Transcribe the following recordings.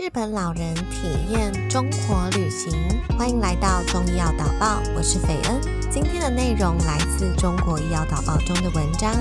日本老人体验中国旅行，欢迎来到中医药导报，我是斐恩。今天的内容来自中国医药导报中的文章。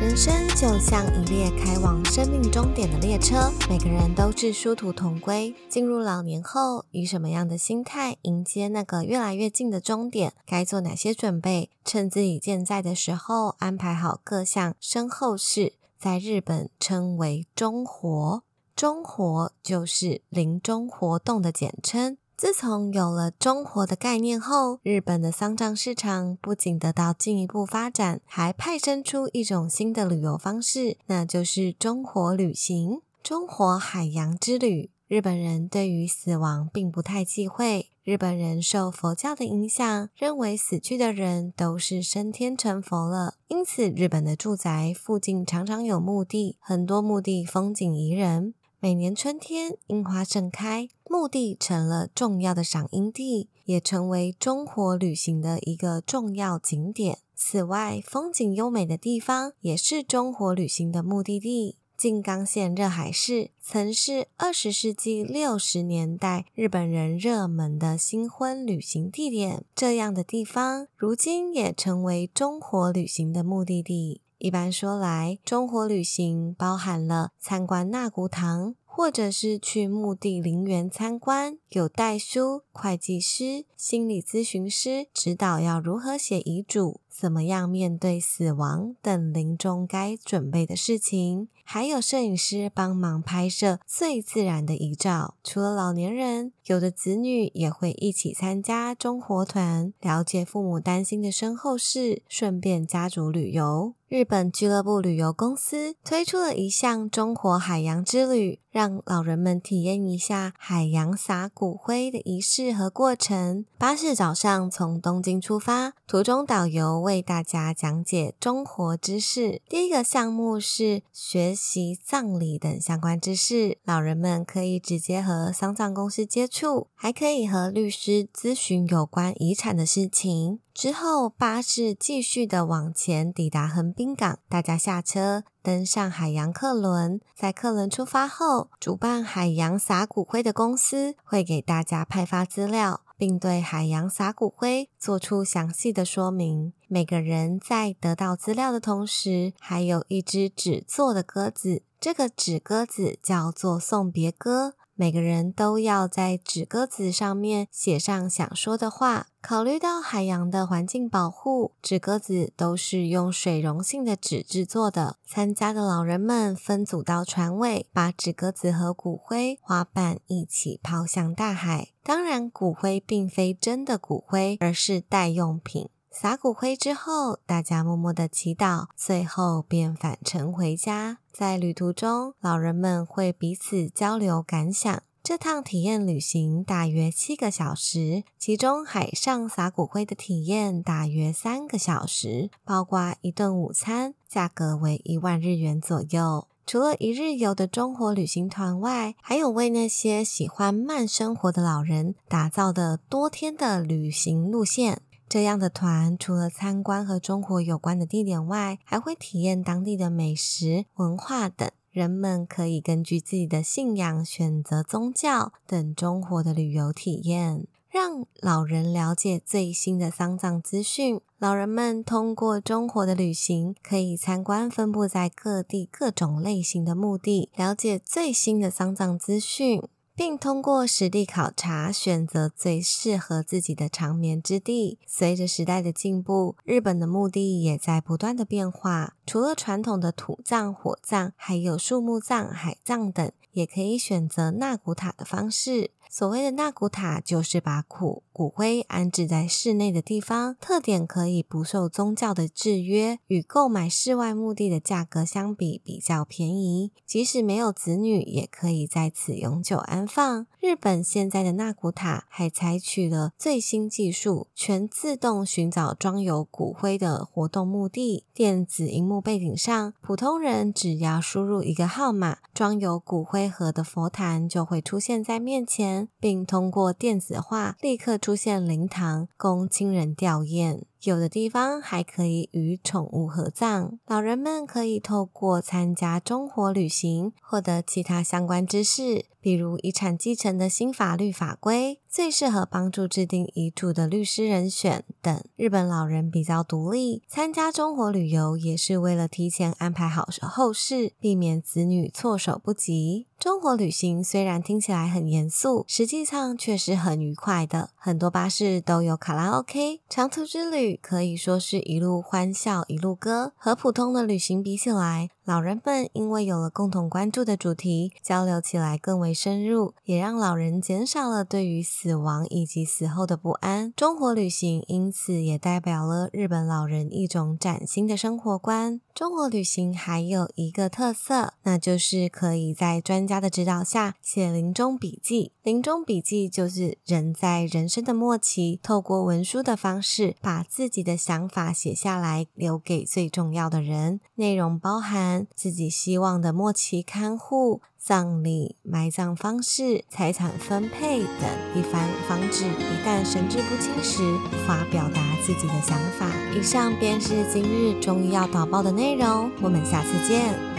人生就像一列开往生命终点的列车，每个人都是殊途同归。进入老年后，以什么样的心态迎接那个越来越近的终点？该做哪些准备？趁自己健在的时候，安排好各项身后事，在日本称为中活。中活就是临终活动的简称。自从有了中活的概念后，日本的丧葬市场不仅得到进一步发展，还派生出一种新的旅游方式，那就是中活旅行。中活海洋之旅，日本人对于死亡并不太忌讳。日本人受佛教的影响，认为死去的人都是升天成佛了，因此日本的住宅附近常常有墓地，很多墓地风景宜人。每年春天，樱花盛开，墓地成了重要的赏樱地，也成为中国旅行的一个重要景点。此外，风景优美的地方也是中国旅行的目的地。静冈县热海市曾是二十世纪六十年代日本人热门的新婚旅行地点，这样的地方如今也成为中国旅行的目的地。一般说来，中国旅行包含了参观纳古堂，或者是去墓地陵园参观，有代书、会计师、心理咨询师指导要如何写遗嘱。怎么样面对死亡等临终该准备的事情？还有摄影师帮忙拍摄最自然的遗照。除了老年人，有的子女也会一起参加中活团，了解父母担心的身后事，顺便家族旅游。日本俱乐部旅游公司推出了一项中活海洋之旅，让老人们体验一下海洋撒骨灰的仪式和过程。巴士早上从东京出发，途中导游。为大家讲解中活知识。第一个项目是学习葬礼等相关知识，老人们可以直接和丧葬公司接触，还可以和律师咨询有关遗产的事情。之后，巴士继续的往前抵达横滨港，大家下车登上海洋客轮。在客轮出发后，主办海洋撒骨灰的公司会给大家派发资料。并对海洋撒骨灰做出详细的说明。每个人在得到资料的同时，还有一只纸做的鸽子，这个纸鸽子叫做送别鸽。每个人都要在纸鸽子上面写上想说的话。考虑到海洋的环境保护，纸鸽子都是用水溶性的纸制作的。参加的老人们分组到船尾，把纸鸽子和骨灰、花瓣一起抛向大海。当然，骨灰并非真的骨灰，而是代用品。撒骨灰之后，大家默默的祈祷，最后便返程回家。在旅途中，老人们会彼此交流感想。这趟体验旅行大约七个小时，其中海上撒骨灰的体验大约三个小时，包括一顿午餐，价格为一万日元左右。除了一日游的中国旅行团外，还有为那些喜欢慢生活的老人打造的多天的旅行路线。这样的团除了参观和中国有关的地点外，还会体验当地的美食、文化等。人们可以根据自己的信仰选择宗教等中国的旅游体验，让老人了解最新的丧葬资讯。老人们通过中国的旅行，可以参观分布在各地各种类型的墓地，了解最新的丧葬资讯。并通过实地考察，选择最适合自己的长眠之地。随着时代的进步，日本的墓地也在不断的变化。除了传统的土葬、火葬，还有树木葬、海葬等，也可以选择纳古塔的方式。所谓的纳古塔，就是把骨骨灰安置在室内的地方，特点可以不受宗教的制约，与购买室外墓地的价格相比比较便宜。即使没有子女，也可以在此永久安放。日本现在的纳古塔还采取了最新技术，全自动寻找装有骨灰的活动墓地。电子荧幕背景上，普通人只要输入一个号码，装有骨灰盒的佛坛就会出现在面前。并通过电子化立刻出现灵堂，供亲人吊唁。有的地方还可以与宠物合葬。老人们可以透过参加中活旅行，获得其他相关知识。比如遗产继承的新法律法规，最适合帮助制定遗嘱的律师人选等。日本老人比较独立，参加中国旅游也是为了提前安排好后事，避免子女措手不及。中国旅行虽然听起来很严肃，实际上却是很愉快的。很多巴士都有卡拉 OK，长途之旅可以说是一路欢笑一路歌。和普通的旅行比起来，老人们因为有了共同关注的主题，交流起来更为深入，也让老人减少了对于死亡以及死后的不安。中国旅行因此也代表了日本老人一种崭新的生活观。中国旅行还有一个特色，那就是可以在专家的指导下写临终笔记。临终笔记就是人在人生的末期，透过文书的方式，把自己的想法写下来，留给最重要的人。内容包含自己希望的末期看护。葬礼、埋葬方式、财产分配等一番，防止一旦神志不清时无法表达自己的想法。以上便是今日终于要导报的内容，我们下次见。